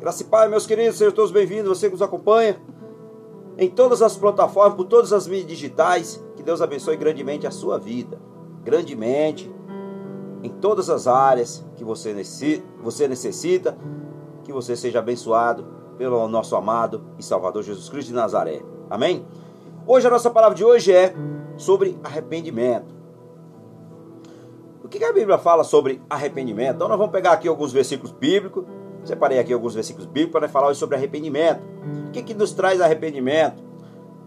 Graça e Pai, meus queridos, sejam todos bem-vindos, você que nos acompanha em todas as plataformas, por todas as mídias digitais. Que Deus abençoe grandemente a sua vida, grandemente, em todas as áreas que você necessita, que você seja abençoado pelo nosso amado e Salvador Jesus Cristo de Nazaré. Amém? Hoje a nossa palavra de hoje é sobre arrependimento. O que a Bíblia fala sobre arrependimento? Então nós vamos pegar aqui alguns versículos bíblicos. Separei aqui alguns versículos bíblicos para falar sobre arrependimento. O que, que nos traz arrependimento?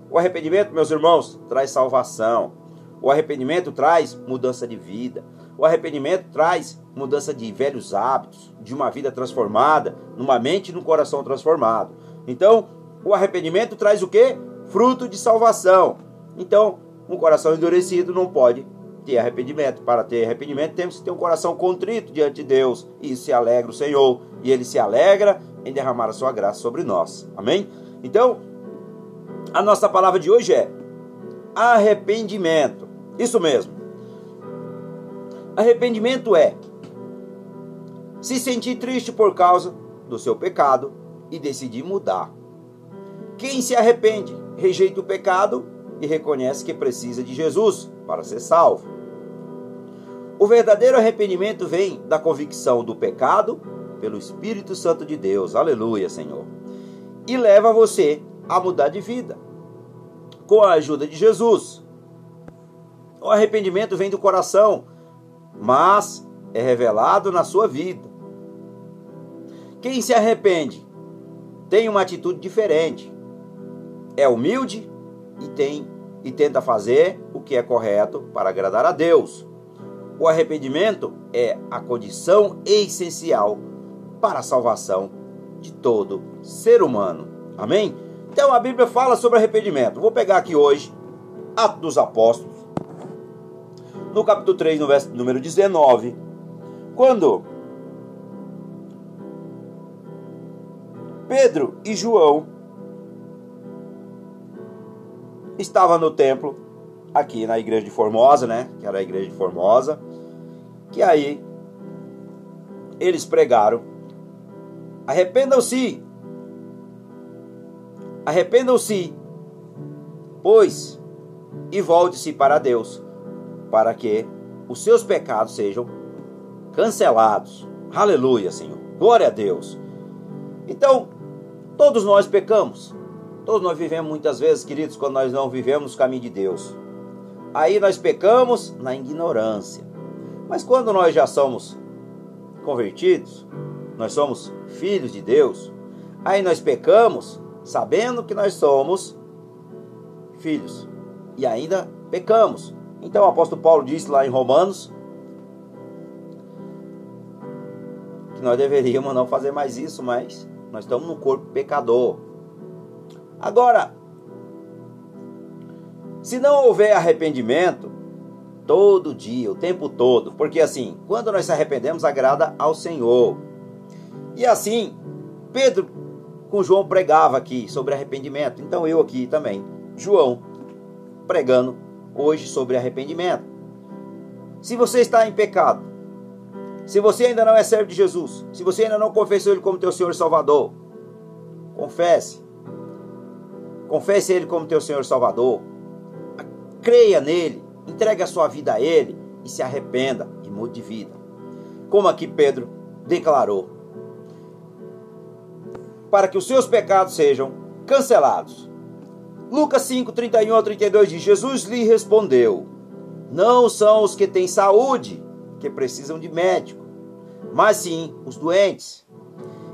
O arrependimento, meus irmãos, traz salvação. O arrependimento traz mudança de vida. O arrependimento traz mudança de velhos hábitos, de uma vida transformada, numa mente e num coração transformado. Então, o arrependimento traz o que? Fruto de salvação. Então, um coração endurecido não pode ter arrependimento. Para ter arrependimento, temos que ter um coração contrito diante de Deus. E se alegra o Senhor. E Ele se alegra em derramar a sua graça sobre nós. Amém? Então, a nossa palavra de hoje é arrependimento. Isso mesmo. Arrependimento é se sentir triste por causa do seu pecado e decidir mudar. Quem se arrepende, rejeita o pecado e reconhece que precisa de Jesus para ser salvo. O verdadeiro arrependimento vem da convicção do pecado pelo Espírito Santo de Deus. Aleluia, Senhor. E leva você a mudar de vida com a ajuda de Jesus. O arrependimento vem do coração, mas é revelado na sua vida. Quem se arrepende tem uma atitude diferente. É humilde e tem e tenta fazer o que é correto para agradar a Deus. O arrependimento é a condição essencial para a salvação de todo ser humano. Amém? Então a Bíblia fala sobre arrependimento. Vou pegar aqui hoje Atos dos Apóstolos, no capítulo 3, no verso número 19, quando Pedro e João estava no templo, aqui na igreja de Formosa, né? Que era a igreja de Formosa. Que aí eles pregaram: arrependam-se, arrependam-se, pois, e volte-se para Deus, para que os seus pecados sejam cancelados. Aleluia, Senhor. Glória a Deus. Então, todos nós pecamos. Todos nós vivemos muitas vezes, queridos, quando nós não vivemos o caminho de Deus. Aí nós pecamos na ignorância. Mas quando nós já somos convertidos, nós somos filhos de Deus, aí nós pecamos sabendo que nós somos filhos e ainda pecamos. Então o apóstolo Paulo disse lá em Romanos que nós deveríamos não fazer mais isso, mas nós estamos no corpo pecador. Agora, se não houver arrependimento, todo dia, o tempo todo, porque assim, quando nós se arrependemos, agrada ao Senhor. E assim, Pedro com João pregava aqui sobre arrependimento, então eu aqui também, João, pregando hoje sobre arrependimento. Se você está em pecado, se você ainda não é servo de Jesus, se você ainda não confessou Ele como teu Senhor e Salvador, confesse Confesse Ele como teu Senhor Salvador. Creia nele. Entregue a sua vida a Ele e se arrependa e mude de vida. Como aqui Pedro declarou. Para que os seus pecados sejam cancelados. Lucas 5, 31 a 32 diz: Jesus lhe respondeu: Não são os que têm saúde que precisam de médico, mas sim os doentes.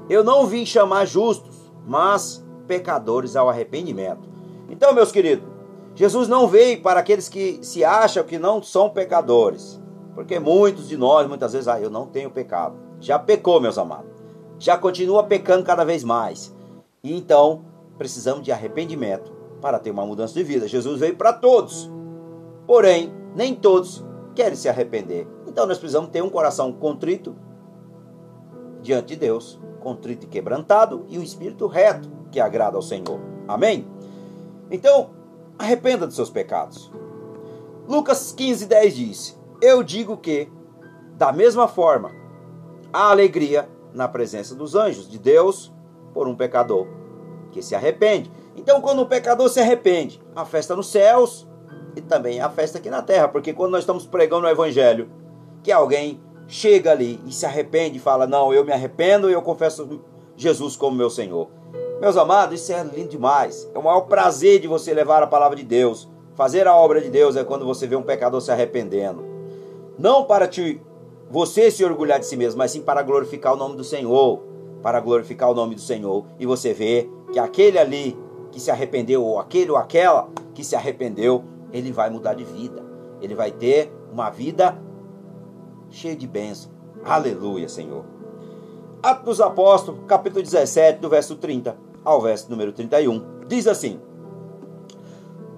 Eu não vim chamar justos, mas pecadores ao arrependimento. Então, meus queridos, Jesus não veio para aqueles que se acham que não são pecadores. Porque muitos de nós, muitas vezes, ah, eu não tenho pecado. Já pecou, meus amados. Já continua pecando cada vez mais. E então, precisamos de arrependimento para ter uma mudança de vida. Jesus veio para todos. Porém, nem todos querem se arrepender. Então, nós precisamos ter um coração contrito diante de Deus, contrito e quebrantado, e um espírito reto que agrada ao Senhor. Amém? Então, arrependa dos seus pecados. Lucas 15, 10 diz: Eu digo que, da mesma forma, há alegria na presença dos anjos de Deus por um pecador que se arrepende. Então, quando um pecador se arrepende, a festa nos céus e também a festa aqui na terra, porque quando nós estamos pregando o evangelho, que alguém chega ali e se arrepende e fala: Não, eu me arrependo e eu confesso Jesus como meu Senhor. Meus amados, isso é lindo demais. É o maior prazer de você levar a palavra de Deus. Fazer a obra de Deus é quando você vê um pecador se arrependendo. Não para te, você se orgulhar de si mesmo, mas sim para glorificar o nome do Senhor. Para glorificar o nome do Senhor. E você vê que aquele ali que se arrependeu, ou aquele ou aquela que se arrependeu, ele vai mudar de vida. Ele vai ter uma vida cheia de bênção. Aleluia, Senhor. Atos dos Apóstolos, capítulo 17, do verso 30 ao verso número 31. Diz assim: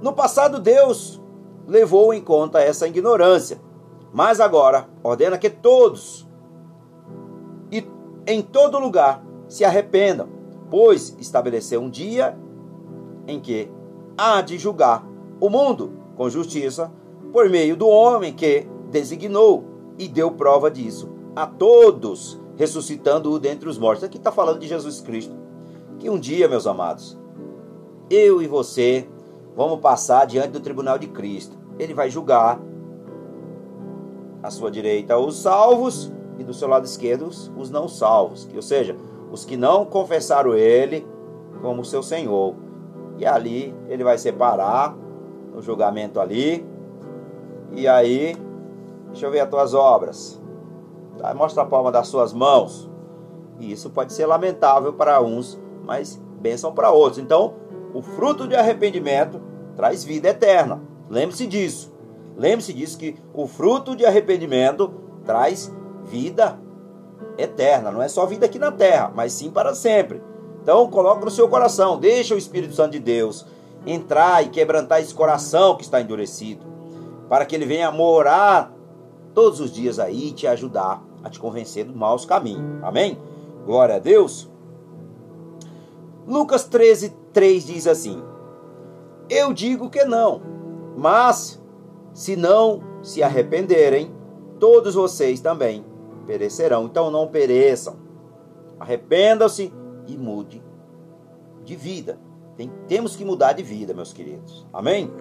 No passado, Deus levou em conta essa ignorância, mas agora ordena que todos e em todo lugar se arrependam, pois estabeleceu um dia em que há de julgar o mundo com justiça por meio do homem que designou e deu prova disso a todos, ressuscitando-o dentre os mortos. Aqui está falando de Jesus Cristo que um dia, meus amados, eu e você vamos passar diante do tribunal de Cristo. Ele vai julgar à sua direita os salvos e do seu lado esquerdo os não salvos, ou seja, os que não confessaram ele como seu Senhor. E ali ele vai separar no julgamento ali. E aí, deixa eu ver as tuas obras. Tá, mostra a palma das suas mãos. E isso pode ser lamentável para uns, mas bênção para outros. Então, o fruto de arrependimento traz vida eterna. Lembre-se disso. Lembre-se disso que o fruto de arrependimento traz vida eterna. Não é só vida aqui na terra, mas sim para sempre. Então, coloque no seu coração, deixa o Espírito Santo de Deus entrar e quebrantar esse coração que está endurecido, para que ele venha morar todos os dias aí e te ajudar a te convencer dos maus caminhos. Amém? Glória a Deus. Lucas 13, 3 diz assim: Eu digo que não, mas se não se arrependerem, todos vocês também perecerão. Então não pereçam. Arrependam-se e mude de vida. Tem, temos que mudar de vida, meus queridos. Amém?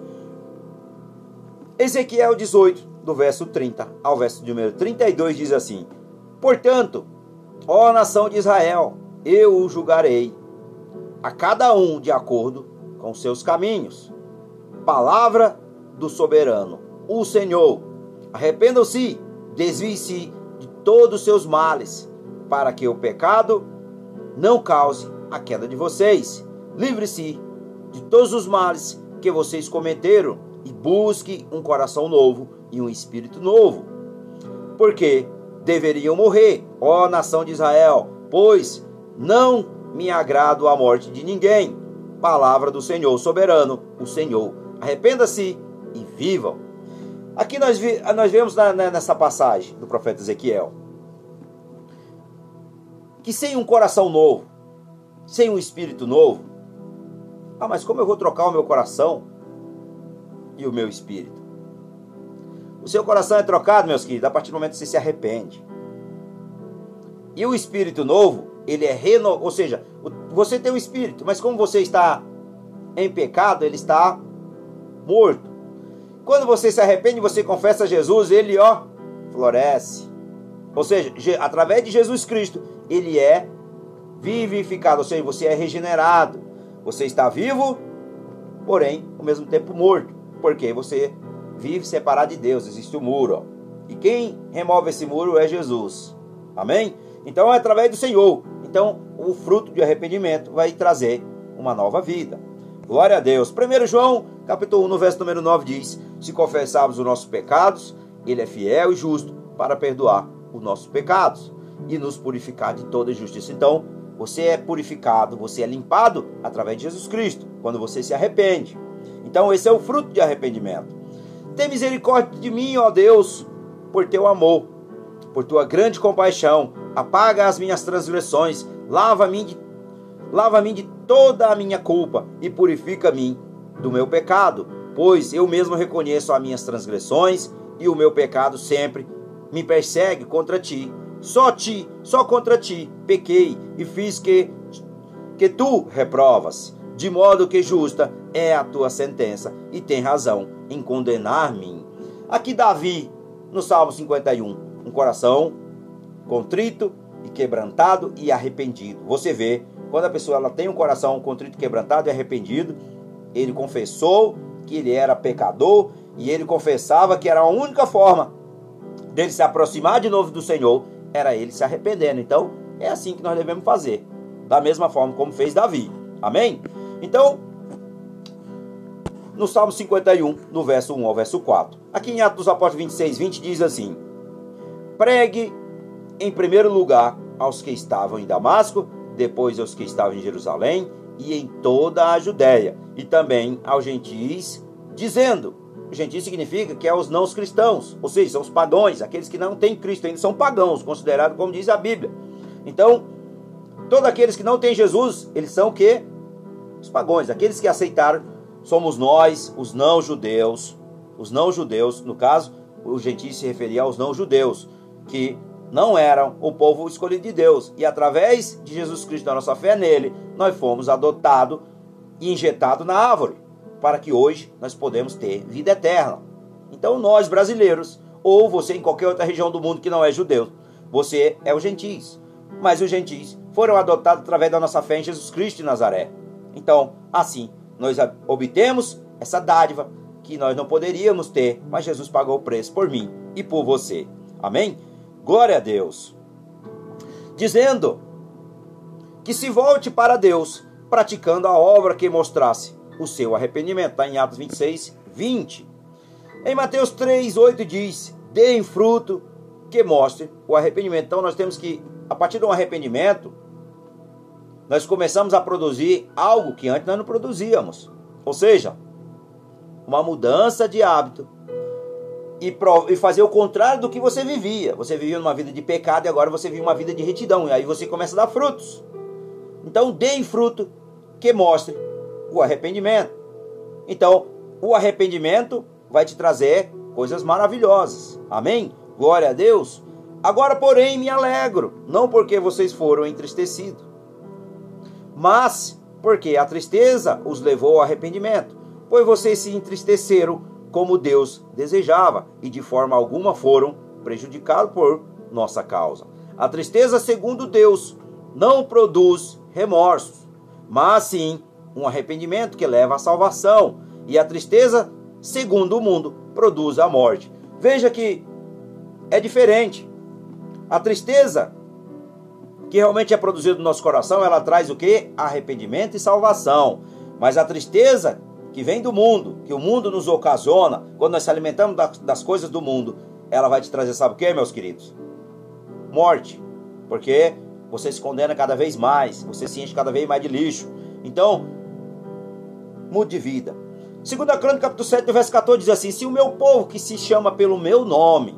Ezequiel 18, do verso 30 ao verso número 32, diz assim: Portanto, ó nação de Israel, eu o julgarei a cada um de acordo com seus caminhos. Palavra do soberano, o Senhor. Arrependam-se, desvie-se de todos os seus males, para que o pecado não cause a queda de vocês. Livre-se de todos os males que vocês cometeram e busque um coração novo e um espírito novo. Porque deveriam morrer, ó nação de Israel, pois não me agrado a morte de ninguém. Palavra do Senhor soberano, o Senhor. Arrependa-se e vivam. Aqui nós, vi, nós vemos na, nessa passagem do profeta Ezequiel que sem um coração novo, sem um espírito novo, ah, mas como eu vou trocar o meu coração e o meu espírito? O seu coração é trocado, meus queridos, a partir do momento que você se arrepende. E o espírito novo ele é renovado, ou seja, você tem o espírito, mas como você está em pecado, ele está morto. Quando você se arrepende, você confessa a Jesus, ele ó, floresce. Ou seja, através de Jesus Cristo, ele é vivificado, ou seja, você é regenerado. Você está vivo, porém, ao mesmo tempo morto, porque você vive separado de Deus, existe o um muro. Ó. E quem remove esse muro é Jesus. Amém? Então é através do Senhor. Então o fruto de arrependimento vai trazer uma nova vida. Glória a Deus. 1 João, capítulo 1, no verso número 9 diz: Se confessarmos os nossos pecados, ele é fiel e justo para perdoar os nossos pecados e nos purificar de toda injustiça. Então, você é purificado, você é limpado através de Jesus Cristo, quando você se arrepende. Então, esse é o fruto de arrependimento. Tem misericórdia de mim, ó Deus, por teu amor, por tua grande compaixão apaga as minhas transgressões, lava-me de, lava de toda a minha culpa e purifica-me do meu pecado, pois eu mesmo reconheço as minhas transgressões e o meu pecado sempre me persegue contra ti. Só ti, só contra ti pequei e fiz que que tu reprovas, de modo que justa é a tua sentença, e tem razão em condenar-me. Aqui Davi, no Salmo 51, um coração contrito e quebrantado e arrependido. Você vê, quando a pessoa ela tem um coração contrito, quebrantado e arrependido, ele confessou que ele era pecador e ele confessava que era a única forma dele se aproximar de novo do Senhor era ele se arrependendo. Então, é assim que nós devemos fazer, da mesma forma como fez Davi. Amém? Então, no Salmo 51, no verso 1 ao verso 4. Aqui em Atos dos Apóstolos 26, 20 diz assim: Pregue em primeiro lugar aos que estavam em Damasco, depois aos que estavam em Jerusalém e em toda a Judéia, e também aos gentis, dizendo: gentis significa que é os não cristãos, ou seja, são os pagãos, aqueles que não têm Cristo ainda são pagãos, considerados como diz a Bíblia. Então, todos aqueles que não têm Jesus, eles são o quê? Os pagãos, aqueles que aceitaram, somos nós, os não judeus, os não judeus, no caso, o gentil se referia aos não judeus, que não eram o povo escolhido de Deus. E através de Jesus Cristo, da nossa fé nele, nós fomos adotados e injetados na árvore, para que hoje nós podemos ter vida eterna. Então nós brasileiros, ou você em qualquer outra região do mundo que não é judeu, você é o gentis. Mas os gentis foram adotados através da nossa fé em Jesus Cristo de Nazaré. Então, assim, nós obtemos essa dádiva que nós não poderíamos ter, mas Jesus pagou o preço por mim e por você. Amém? Glória a Deus. Dizendo que se volte para Deus, praticando a obra que mostrasse o seu arrependimento. Está em Atos 26, 20. Em Mateus 3, 8 diz: Deem fruto que mostre o arrependimento. Então nós temos que, a partir do arrependimento, nós começamos a produzir algo que antes nós não produzíamos. Ou seja, uma mudança de hábito e, e fazer o contrário do que você vivia. Você vivia uma vida de pecado e agora você vive uma vida de retidão. E aí você começa a dar frutos. Então, deem fruto que mostre o arrependimento. Então, o arrependimento vai te trazer coisas maravilhosas. Amém? Glória a Deus. Agora, porém, me alegro, não porque vocês foram entristecidos, mas porque a tristeza os levou ao arrependimento, pois vocês se entristeceram como Deus desejava e de forma alguma foram prejudicados por nossa causa. A tristeza, segundo Deus, não produz remorsos, mas sim um arrependimento que leva à salvação. E a tristeza, segundo o mundo, produz a morte. Veja que é diferente. A tristeza que realmente é produzida no nosso coração, ela traz o que? Arrependimento e salvação. Mas a tristeza que vem do mundo, que o mundo nos ocasiona, quando nós se alimentamos das coisas do mundo, ela vai te trazer, sabe o que, meus queridos? Morte. Porque você se condena cada vez mais, você se enche cada vez mais de lixo. Então, mude de vida. Segunda Crônica, capítulo 7, verso 14, diz assim, Se o meu povo, que se chama pelo meu nome,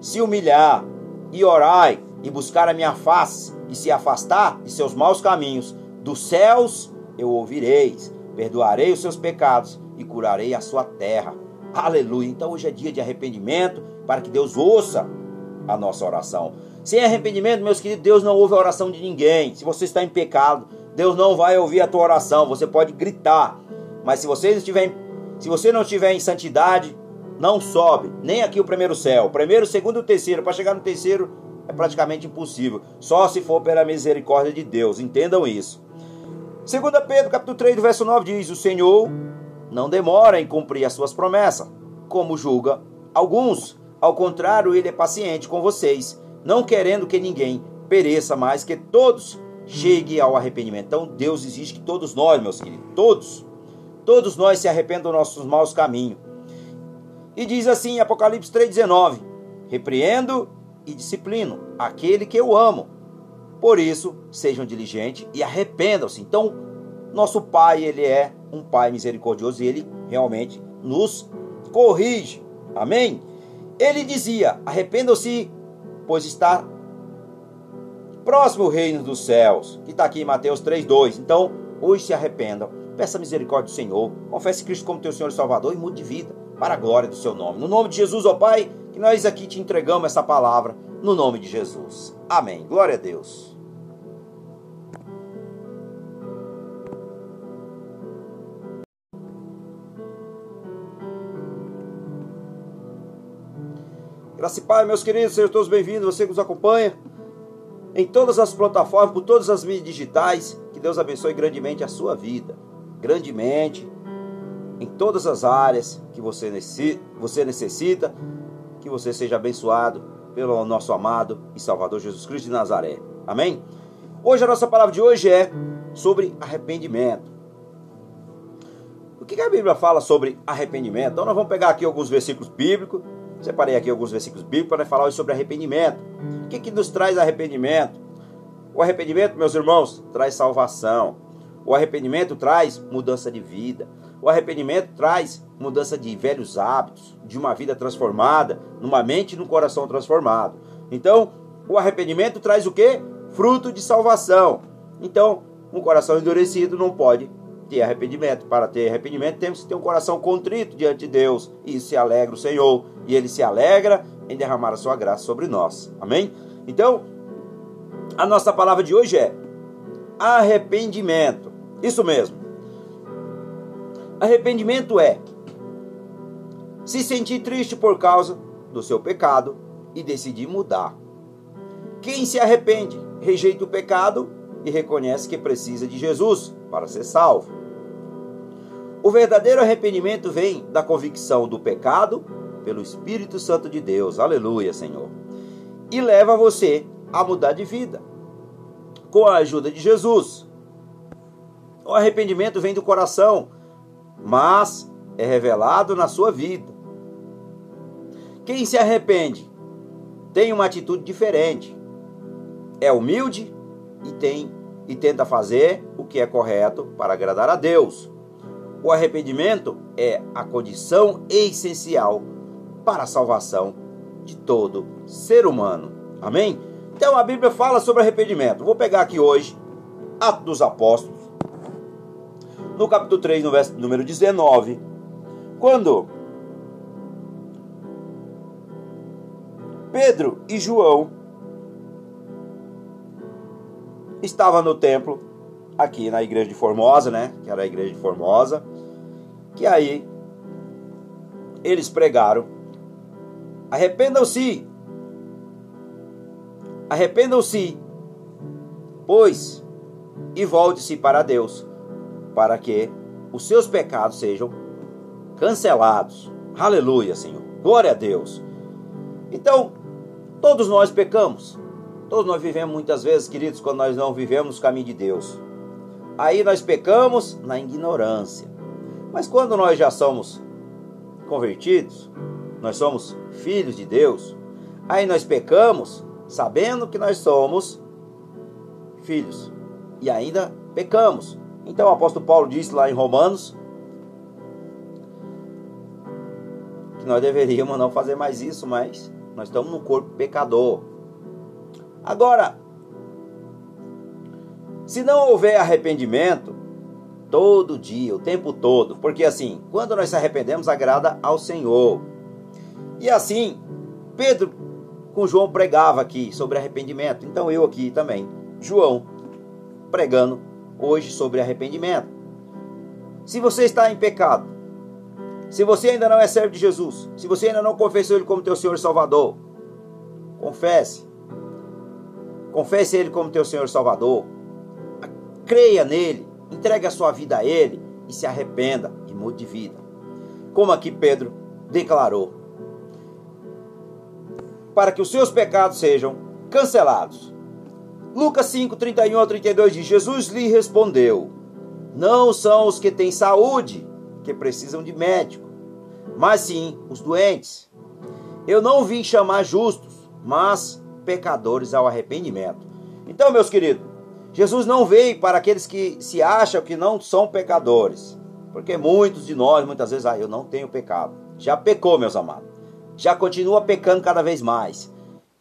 se humilhar e orar e buscar a minha face e se afastar de seus maus caminhos, dos céus eu ouvireis perdoarei os seus pecados e curarei a sua terra. Aleluia. Então hoje é dia de arrependimento para que Deus ouça a nossa oração. Sem arrependimento, meus queridos, Deus não ouve a oração de ninguém. Se você está em pecado, Deus não vai ouvir a tua oração. Você pode gritar, mas se você estiver, se você não estiver em santidade, não sobe nem aqui o primeiro céu. O primeiro, o segundo, o terceiro. Para chegar no terceiro é praticamente impossível. Só se for pela misericórdia de Deus. Entendam isso. 2 Pedro capítulo 3, verso 9 diz: O Senhor não demora em cumprir as suas promessas, como julga alguns. Ao contrário, ele é paciente com vocês, não querendo que ninguém pereça, mas que todos cheguem ao arrependimento. Então, Deus exige que todos nós, meus queridos, todos, todos nós se arrependam dos nossos maus caminhos. E diz assim, Apocalipse 3,19: Repreendo e disciplino aquele que eu amo por isso, sejam diligentes e arrependam-se. Então, nosso Pai, ele é um Pai misericordioso e ele realmente nos corrige. Amém? Ele dizia: arrependam-se, pois está próximo o reino dos céus, que está aqui em Mateus 3,2. Então, hoje se arrependam, peça misericórdia do Senhor, confesse Cristo como teu Senhor e Salvador e mude de vida para a glória do seu nome. No nome de Jesus, ó oh Pai, que nós aqui te entregamos essa palavra, no nome de Jesus. Amém. Glória a Deus. Graças, e Pai, meus queridos, sejam todos bem-vindos, você que nos acompanha em todas as plataformas, por todas as mídias digitais. Que Deus abençoe grandemente a sua vida, grandemente em todas as áreas que você necessita, que você seja abençoado pelo nosso amado e Salvador Jesus Cristo de Nazaré. Amém? Hoje a nossa palavra de hoje é sobre arrependimento. O que a Bíblia fala sobre arrependimento? Então nós vamos pegar aqui alguns versículos bíblicos Separei aqui alguns versículos bíblicos para falar sobre arrependimento. O que, que nos traz arrependimento? O arrependimento, meus irmãos, traz salvação. O arrependimento traz mudança de vida. O arrependimento traz mudança de velhos hábitos, de uma vida transformada, numa mente e num coração transformado. Então, o arrependimento traz o que? Fruto de salvação. Então, um coração endurecido não pode ter arrependimento. Para ter arrependimento, temos que ter um coração contrito diante de Deus. E se alegra o Senhor. E Ele se alegra em derramar a sua graça sobre nós. Amém? Então, a nossa palavra de hoje é arrependimento. Isso mesmo. Arrependimento é se sentir triste por causa do seu pecado e decidir mudar. Quem se arrepende, rejeita o pecado e reconhece que precisa de Jesus para ser salvo. O verdadeiro arrependimento vem da convicção do pecado pelo Espírito Santo de Deus. Aleluia, Senhor. E leva você a mudar de vida com a ajuda de Jesus. O arrependimento vem do coração, mas é revelado na sua vida. Quem se arrepende tem uma atitude diferente. É humilde e tem e tenta fazer o que é correto para agradar a Deus. O arrependimento é a condição essencial para a salvação de todo ser humano. Amém? Então a Bíblia fala sobre arrependimento. Vou pegar aqui hoje Atos dos Apóstolos, no capítulo 3, no verso número 19, quando Pedro e João estava no templo, aqui na igreja de Formosa, né? Que era a igreja de Formosa. Que aí eles pregaram: arrependam-se, arrependam-se, pois, e volte-se para Deus, para que os seus pecados sejam cancelados. Aleluia, Senhor. Glória a Deus. Então, todos nós pecamos. Todos nós vivemos muitas vezes, queridos, quando nós não vivemos o caminho de Deus. Aí nós pecamos na ignorância. Mas quando nós já somos convertidos, nós somos filhos de Deus, aí nós pecamos sabendo que nós somos filhos e ainda pecamos. Então o apóstolo Paulo disse lá em Romanos que nós deveríamos não fazer mais isso, mas nós estamos no corpo pecador. Agora, se não houver arrependimento, todo dia, o tempo todo, porque assim, quando nós se arrependemos, agrada ao Senhor. E assim, Pedro com João pregava aqui sobre arrependimento, então eu aqui também, João, pregando hoje sobre arrependimento. Se você está em pecado, se você ainda não é servo de Jesus, se você ainda não confessou Ele como teu Senhor e Salvador, confesse Confesse Ele como teu Senhor e Salvador. Creia nele. Entregue a sua vida a Ele e se arrependa e mude de vida. Como aqui Pedro declarou. Para que os seus pecados sejam cancelados. Lucas 5, 31 a 32 diz: Jesus lhe respondeu: Não são os que têm saúde que precisam de médico, mas sim os doentes. Eu não vim chamar justos, mas pecadores ao arrependimento. Então, meus queridos, Jesus não veio para aqueles que se acham que não são pecadores. Porque muitos de nós, muitas vezes, ah, eu não tenho pecado. Já pecou, meus amados. Já continua pecando cada vez mais.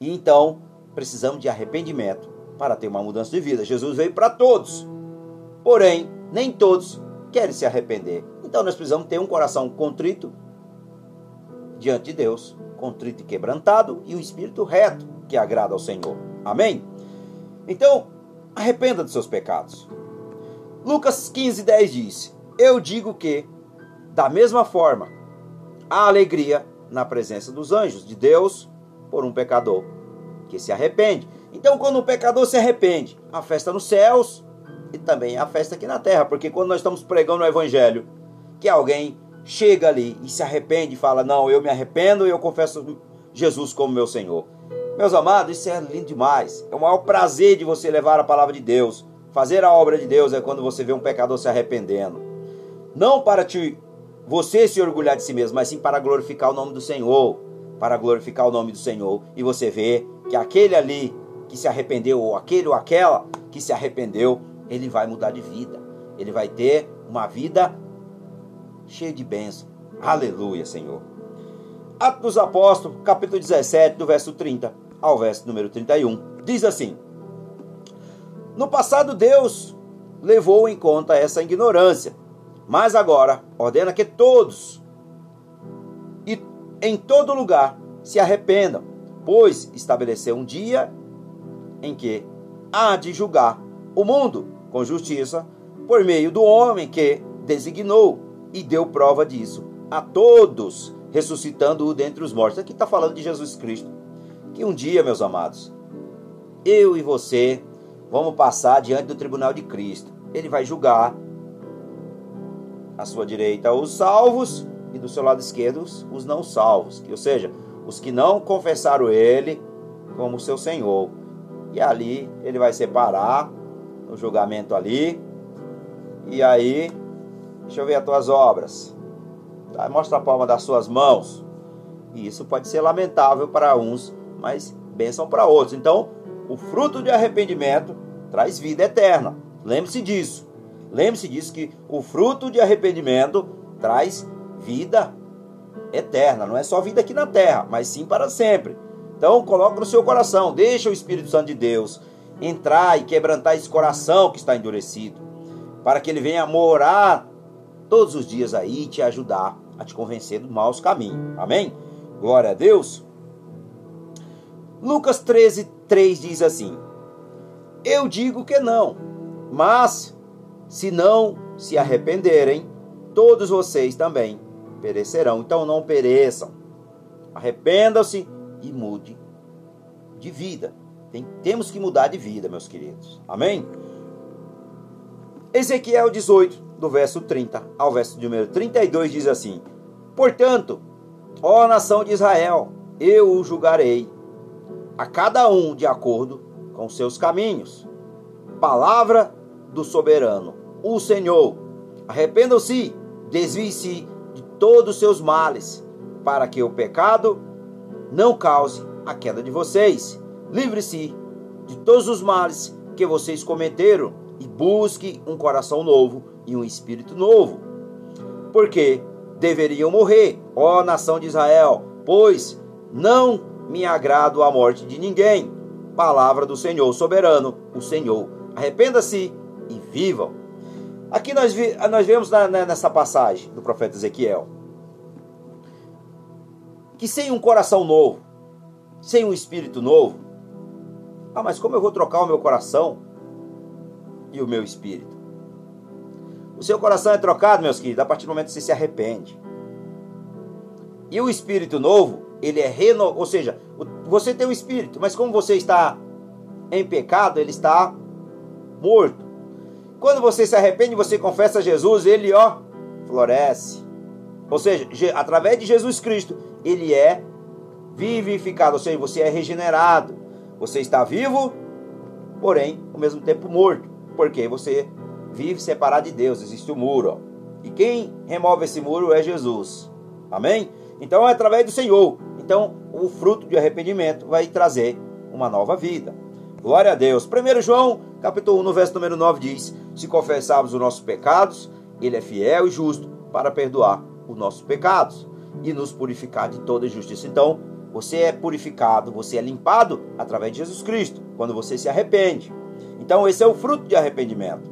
E então, precisamos de arrependimento para ter uma mudança de vida. Jesus veio para todos. Porém, nem todos querem se arrepender. Então, nós precisamos ter um coração contrito diante de Deus, contrito e quebrantado, e um espírito reto que agrada ao Senhor. Amém? Então, arrependa dos seus pecados. Lucas 15, 10 diz: Eu digo que, da mesma forma, há alegria na presença dos anjos de Deus por um pecador que se arrepende. Então, quando o pecador se arrepende, a festa nos céus e também a festa aqui na terra, porque quando nós estamos pregando o evangelho, que alguém chega ali e se arrepende e fala: Não, eu me arrependo e eu confesso Jesus como meu Senhor. Meus amados, isso é lindo demais. É o maior prazer de você levar a palavra de Deus. Fazer a obra de Deus é quando você vê um pecador se arrependendo. Não para te você se orgulhar de si mesmo, mas sim para glorificar o nome do Senhor. Para glorificar o nome do Senhor. E você vê que aquele ali que se arrependeu, ou aquele ou aquela que se arrependeu, ele vai mudar de vida. Ele vai ter uma vida cheia de bênção. Aleluia, Senhor. Atos dos Apóstolos, capítulo 17, do verso 30 ao verso número 31. Diz assim: No passado, Deus levou em conta essa ignorância, mas agora ordena que todos e em todo lugar se arrependam, pois estabeleceu um dia em que há de julgar o mundo com justiça por meio do homem que designou e deu prova disso a todos ressuscitando-o dentre os mortos. Aqui está falando de Jesus Cristo. Que um dia, meus amados, eu e você vamos passar diante do tribunal de Cristo. Ele vai julgar à sua direita os salvos e do seu lado esquerdo os não salvos, ou seja, os que não confessaram ele como seu Senhor. E ali ele vai separar no julgamento ali. E aí, deixa eu ver as tuas obras. Tá? Mostra a palma das suas mãos. E isso pode ser lamentável para uns, mas bênção para outros. Então, o fruto de arrependimento traz vida eterna. Lembre-se disso. Lembre-se disso que o fruto de arrependimento traz vida eterna. Não é só vida aqui na terra, mas sim para sempre. Então, coloque no seu coração, deixa o Espírito Santo de Deus entrar e quebrantar esse coração que está endurecido, para que ele venha morar todos os dias aí e te ajudar a te convencer dos maus caminhos. Amém? Glória a Deus. Lucas 13, 3 diz assim: Eu digo que não, mas se não se arrependerem, todos vocês também perecerão. Então não pereçam. Arrependam-se e mude de vida. Tem, temos que mudar de vida, meus queridos. Amém? Ezequiel 18, do verso 30 ao verso número 32, diz assim: Portanto, ó nação de Israel, eu o julgarei, a cada um de acordo com seus caminhos. Palavra do soberano, o Senhor. Arrependam-se, desvie-se de todos os seus males, para que o pecado não cause a queda de vocês. Livre-se de todos os males que vocês cometeram e busque um coração novo e um espírito novo. Porque deveriam morrer, ó nação de Israel, pois não me agrado a morte de ninguém. Palavra do Senhor soberano, o Senhor. Arrependa-se e vivam. Aqui nós, vi, nós vemos na, nessa passagem do profeta Ezequiel que sem um coração novo, sem um espírito novo, ah, mas como eu vou trocar o meu coração e o meu espírito? O seu coração é trocado, meus queridos, a partir do momento que você se arrepende. E o espírito novo, ele é renovado, ou seja, você tem um espírito, mas como você está em pecado, ele está morto. Quando você se arrepende, você confessa a Jesus, ele, ó, floresce. Ou seja, através de Jesus Cristo, ele é vivificado, ou seja, você é regenerado. Você está vivo, porém, ao mesmo tempo morto. Porque você vive separado de Deus, existe o um muro. E quem remove esse muro é Jesus. Amém? Então é através do Senhor. Então o fruto de arrependimento vai trazer uma nova vida. Glória a Deus. 1 João, capítulo 1, no verso número 9 diz: Se confessarmos os nossos pecados, ele é fiel e justo para perdoar os nossos pecados e nos purificar de toda injustiça. Então, você é purificado, você é limpado através de Jesus Cristo, quando você se arrepende. Então, esse é o fruto de arrependimento.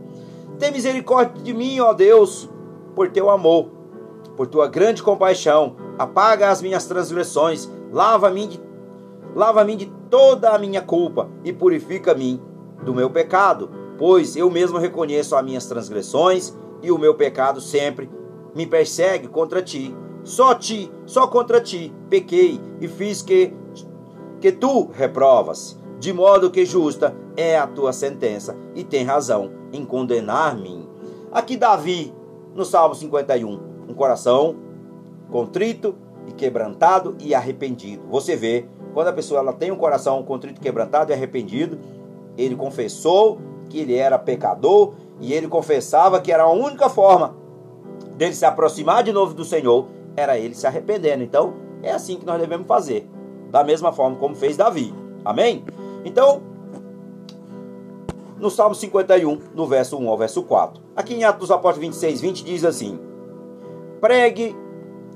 Tem misericórdia de mim, ó Deus, por teu amor, por tua grande compaixão. Apaga as minhas transgressões, lava-me de, lava de toda a minha culpa e purifica-me do meu pecado, pois eu mesmo reconheço as minhas transgressões e o meu pecado sempre me persegue contra ti. Só ti, só contra ti pequei e fiz que que tu reprovas, de modo que justa é a tua sentença, e tem razão em condenar-me. Aqui Davi, no Salmo 51, um coração contrito e quebrantado e arrependido. Você vê, quando a pessoa ela tem um coração contrito, quebrantado e arrependido, ele confessou que ele era pecador e ele confessava que era a única forma dele se aproximar de novo do Senhor era ele se arrependendo. Então, é assim que nós devemos fazer, da mesma forma como fez Davi. Amém? Então, no Salmo 51, no verso 1 ao verso 4. Aqui em Atos dos Apóstolos 26, 20 diz assim: Pregue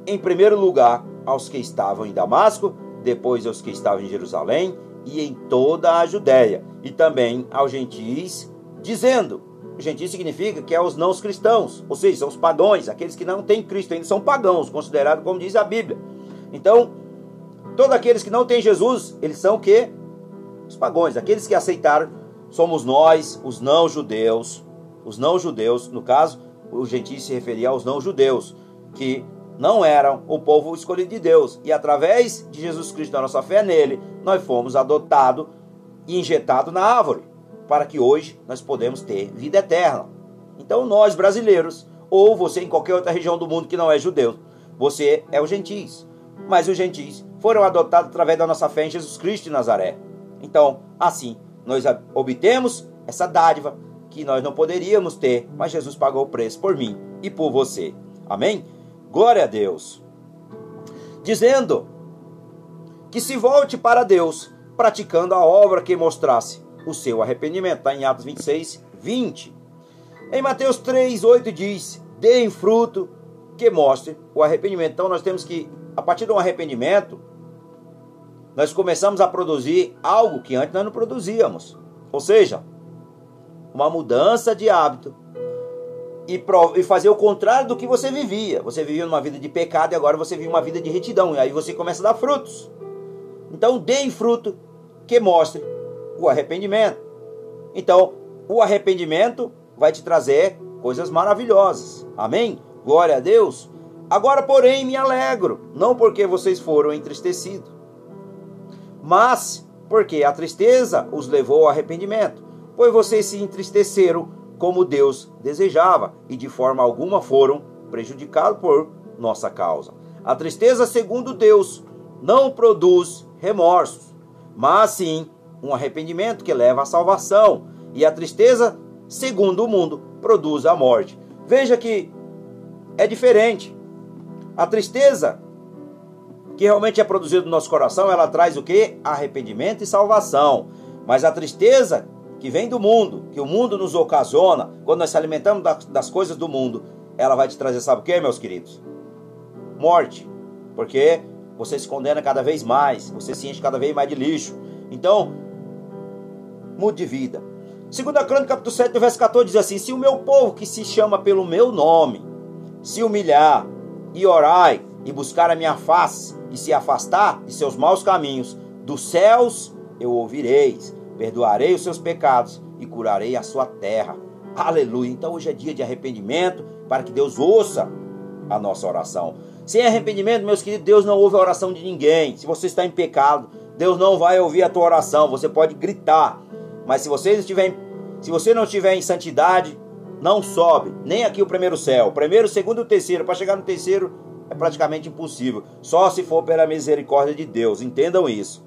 em primeiro lugar aos que estavam em Damasco, depois aos que estavam em Jerusalém e em toda a Judéia, e também aos gentis, dizendo: gentis significa que é os não cristãos, ou seja, são os pagãos, aqueles que não têm Cristo ainda são pagãos, considerados como diz a Bíblia. Então, todos aqueles que não têm Jesus, eles são o quê? Os pagãos, aqueles que aceitaram, somos nós, os não judeus, os não judeus, no caso, o gentil se referia aos não judeus, que não eram o povo escolhido de Deus. E através de Jesus Cristo, da nossa fé nele, nós fomos adotados e injetados na árvore, para que hoje nós podemos ter vida eterna. Então nós brasileiros, ou você em qualquer outra região do mundo que não é judeu, você é o gentis. Mas os gentis foram adotados através da nossa fé em Jesus Cristo de Nazaré. Então, assim, nós obtemos essa dádiva que nós não poderíamos ter, mas Jesus pagou o preço por mim e por você. Amém? Glória a Deus. Dizendo que se volte para Deus, praticando a obra que mostrasse o seu arrependimento. Está em Atos 26, 20. Em Mateus 3, 8 diz: Deem fruto que mostre o arrependimento. Então nós temos que, a partir de um arrependimento, nós começamos a produzir algo que antes nós não produzíamos. Ou seja, uma mudança de hábito e, fazer o contrário do que você vivia. Você vivia uma vida de pecado e agora você vive uma vida de retidão. E aí você começa a dar frutos. Então, deem fruto que mostre o arrependimento. Então, o arrependimento vai te trazer coisas maravilhosas. Amém? Glória a Deus. Agora, porém, me alegro, não porque vocês foram entristecidos, mas porque a tristeza os levou ao arrependimento, pois vocês se entristeceram como Deus desejava e de forma alguma foram prejudicados por nossa causa. A tristeza, segundo Deus, não produz remorsos, mas sim um arrependimento que leva à salvação. E a tristeza, segundo o mundo, produz a morte. Veja que é diferente. A tristeza que realmente é produzida no nosso coração, ela traz o que? Arrependimento e salvação. Mas a tristeza que vem do mundo, que o mundo nos ocasiona, quando nós se alimentamos das coisas do mundo, ela vai te trazer, sabe o que, meus queridos? Morte. Porque você se condena cada vez mais, você se enche cada vez mais de lixo. Então, mude de vida. Segunda Crônica, capítulo 7, verso 14 diz assim: Se o meu povo que se chama pelo meu nome se humilhar e orar e buscar a minha face e se afastar de seus maus caminhos, dos céus eu ouvireis perdoarei os seus pecados e curarei a sua terra. Aleluia. Então hoje é dia de arrependimento para que Deus ouça a nossa oração. Sem arrependimento, meus queridos, Deus não ouve a oração de ninguém. Se você está em pecado, Deus não vai ouvir a tua oração. Você pode gritar, mas se você estiver, se você não estiver em santidade, não sobe nem aqui o primeiro céu. Primeiro, segundo, o terceiro. Para chegar no terceiro é praticamente impossível. Só se for pela misericórdia de Deus. Entendam isso.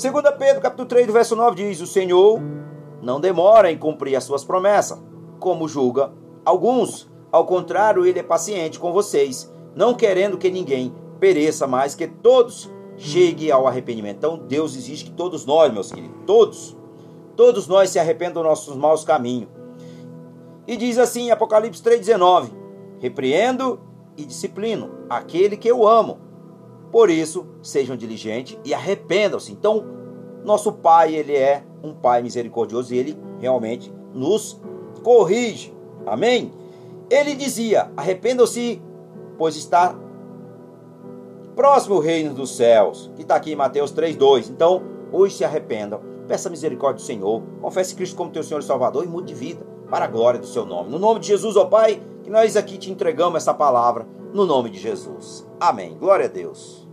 2 Pedro capítulo 3, verso 9 diz: O Senhor não demora em cumprir as suas promessas, como julga alguns. Ao contrário, ele é paciente com vocês, não querendo que ninguém pereça, mas que todos cheguem ao arrependimento. Então, Deus exige que todos nós, meus queridos, todos, todos nós se arrependam dos nossos maus caminhos. E diz assim, Apocalipse 3,19: Repreendo e disciplino aquele que eu amo por isso, sejam diligentes e arrependam-se. Então, nosso Pai, ele é um Pai misericordioso e ele realmente nos corrige. Amém? Ele dizia: arrependam-se, pois está próximo o reino dos céus, que está aqui em Mateus 3,2. Então, hoje se arrependam, peça misericórdia do Senhor, confesse Cristo como teu Senhor e Salvador e mude de vida para a glória do seu nome. No nome de Jesus, ó Pai, que nós aqui te entregamos essa palavra, no nome de Jesus. Amém. Glória a Deus.